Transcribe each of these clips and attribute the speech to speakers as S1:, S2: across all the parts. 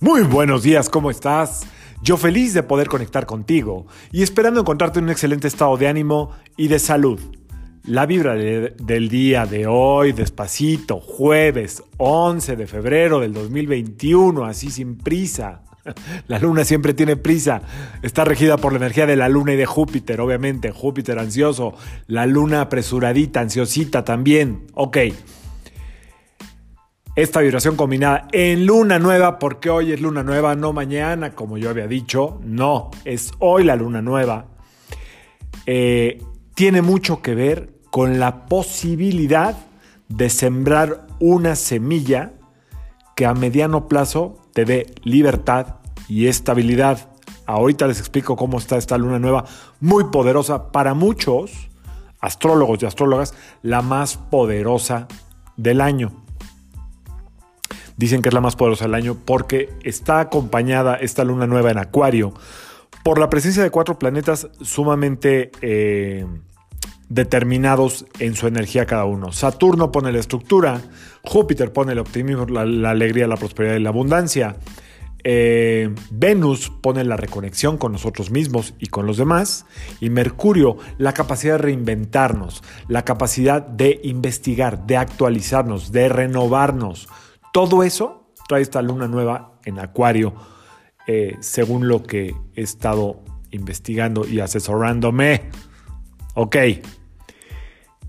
S1: Muy buenos días, ¿cómo estás? Yo feliz de poder conectar contigo y esperando encontrarte en un excelente estado de ánimo y de salud. La vibra de- del día de hoy, despacito, jueves 11 de febrero del 2021, así sin prisa. La luna siempre tiene prisa. Está regida por la energía de la luna y de Júpiter, obviamente. Júpiter ansioso, la luna apresuradita, ansiosita también. Ok. Esta vibración combinada en luna nueva, porque hoy es luna nueva, no mañana, como yo había dicho, no, es hoy la luna nueva, eh, tiene mucho que ver con la posibilidad de sembrar una semilla que a mediano plazo te dé libertad y estabilidad. Ahorita les explico cómo está esta luna nueva, muy poderosa para muchos astrólogos y astrólogas, la más poderosa del año. Dicen que es la más poderosa del año porque está acompañada esta luna nueva en Acuario por la presencia de cuatro planetas sumamente eh, determinados en su energía cada uno. Saturno pone la estructura, Júpiter pone el optimismo, la, alegría, la prosperidad y la abundancia. Eh, Venus pone la reconexión con nosotros mismos y con los demás. Y Mercurio, la capacidad de reinventarnos, la capacidad de investigar, de actualizarnos, de renovarnos. Todo eso trae esta luna nueva en Acuario, eh, según lo que he estado investigando y asesorándome. Ok.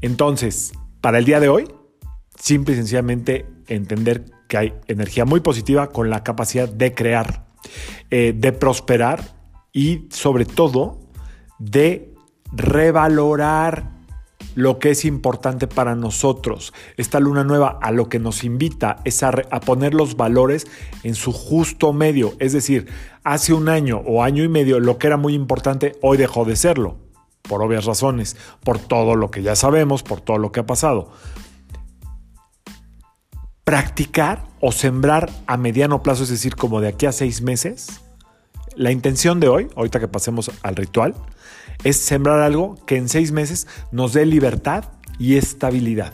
S1: Entonces, para el día de hoy, simple y sencillamente entender que hay energía muy positiva con la capacidad de crear, eh, de prosperar y sobre todo de revalorar lo que es importante para nosotros. Esta luna nueva a lo que nos invita es a, poner los valores en su justo medio. Es decir, hace un año o año y medio lo que era muy importante hoy dejó de serlo. Por obvias razones, por todo lo que ya sabemos, por todo lo que ha pasado. Practicar o sembrar a mediano plazo, es decir, como de aquí a seis meses, la intención de hoy, ahorita que pasemos al ritual, es sembrar algo que en seis meses nos dé libertad y estabilidad.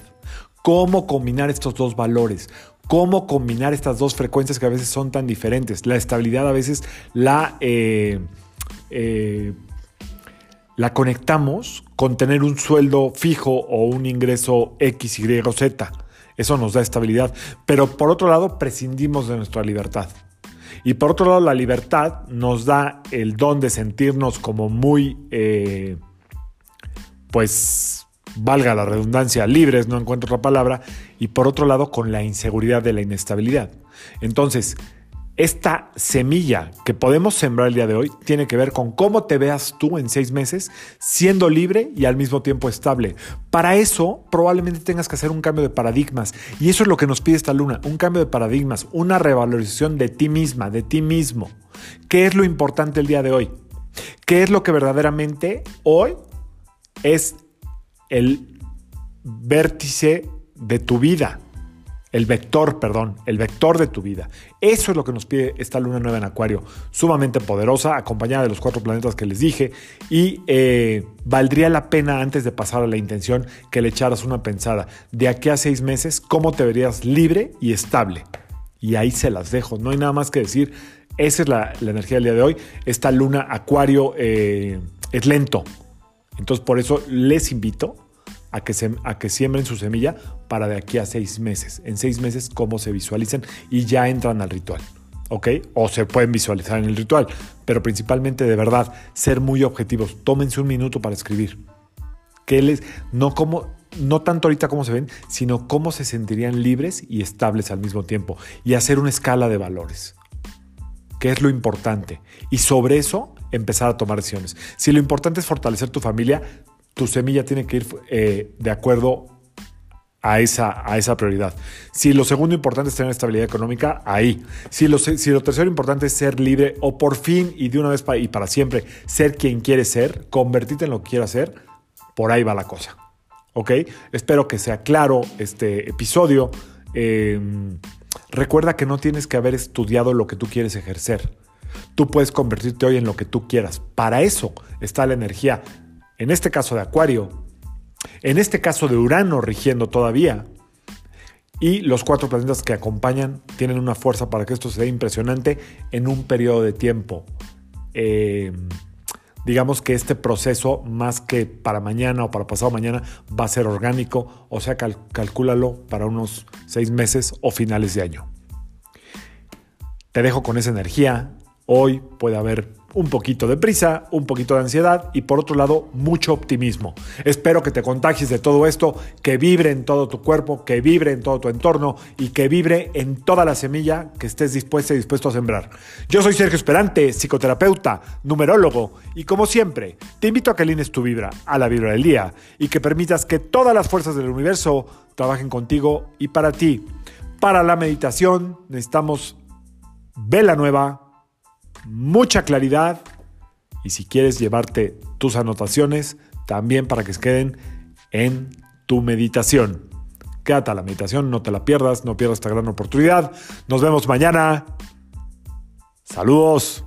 S1: ¿Cómo combinar estos dos valores? ¿Cómo combinar estas dos frecuencias que a veces son tan diferentes? La estabilidad a veces la, eh, eh, la conectamos con tener un sueldo fijo o un ingreso X, Y Z. Eso nos da estabilidad. Pero por otro lado, prescindimos de nuestra libertad. Y por otro lado, la libertad nos da el don de sentirnos como muy, eh, pues, valga la redundancia, libres, no encuentro otra palabra. Y por otro lado, con la inseguridad de la inestabilidad. Entonces, esta semilla que podemos sembrar el día de hoy tiene que ver con cómo te veas tú en seis meses siendo libre y al mismo tiempo estable. Para eso probablemente tengas que hacer un cambio de paradigmas y eso es lo que nos pide esta luna, un cambio de paradigmas, una revalorización de ti misma, de ti mismo. ¿Qué es lo importante el día de hoy? ¿Qué es lo que verdaderamente hoy es el vértice de tu vida? El vector, perdón, el vector de tu vida. Eso es lo que nos pide esta luna nueva en Acuario, sumamente poderosa, acompañada de los cuatro planetas que les dije. Y eh, valdría la pena, antes de pasar a la intención, que le echaras una pensada. De aquí a seis meses, ¿cómo te verías libre y estable? Y ahí se las dejo. No hay nada más que decir. Esa es la, energía del día de hoy. Esta luna Acuario eh, es lento. Entonces, por eso les invito a que, se, a que siembren su semilla para de aquí a seis meses. En seis meses, cómo se visualicen y ya entran al ritual. ¿Ok? O se pueden visualizar en el ritual. Pero principalmente, de verdad, ser muy objetivos. Tómense un minuto para escribir. Que les, no, como, no tanto ahorita cómo se ven, sino cómo se sentirían libres y estables al mismo tiempo. Y hacer una escala de valores. ¿Qué es lo importante? Y sobre eso empezar a tomar decisiones. Si lo importante es fortalecer tu familia, tu semilla tiene que ir eh, de acuerdo a esa, a esa prioridad. Si lo segundo importante es tener estabilidad económica, ahí. Si lo, si lo tercero importante es ser libre o por fin y de una vez pa, y para siempre ser quien quieres ser, convertirte en lo que quieras ser, por ahí va la cosa. ¿Ok? Espero que sea claro este episodio. Eh, recuerda que no tienes que haber estudiado lo que tú quieres ejercer. Tú puedes convertirte hoy en lo que tú quieras. Para eso está la energía en este caso de Acuario, en este caso de Urano rigiendo todavía, Y los cuatro planetas que acompañan tienen una fuerza para que esto sea impresionante en un periodo de tiempo. Eh, digamos que este proceso, más que para mañana o para pasado mañana, va a ser orgánico, o sea, calcúlalo para unos seis meses o finales de año. Te dejo con esa energía. Hoy puede haber un poquito de prisa, un poquito de ansiedad y por otro lado mucho optimismo. Espero que te contagies de todo esto, que vibre en todo tu cuerpo, que vibre en todo tu entorno y que vibre en toda la semilla que estés dispuesto y dispuesto a sembrar. Yo soy Sergio Esperante, psicoterapeuta, numerólogo y como siempre te invito a que alines tu vibra a la vibra del día y que permitas que todas las fuerzas del universo trabajen contigo y para ti. Para la meditación necesitamos vela nueva, mucha claridad y si quieres llevarte tus anotaciones, también para que se queden en tu meditación. Quédate a la meditación, no te la pierdas, no pierdas esta gran oportunidad. Nos vemos mañana. Saludos.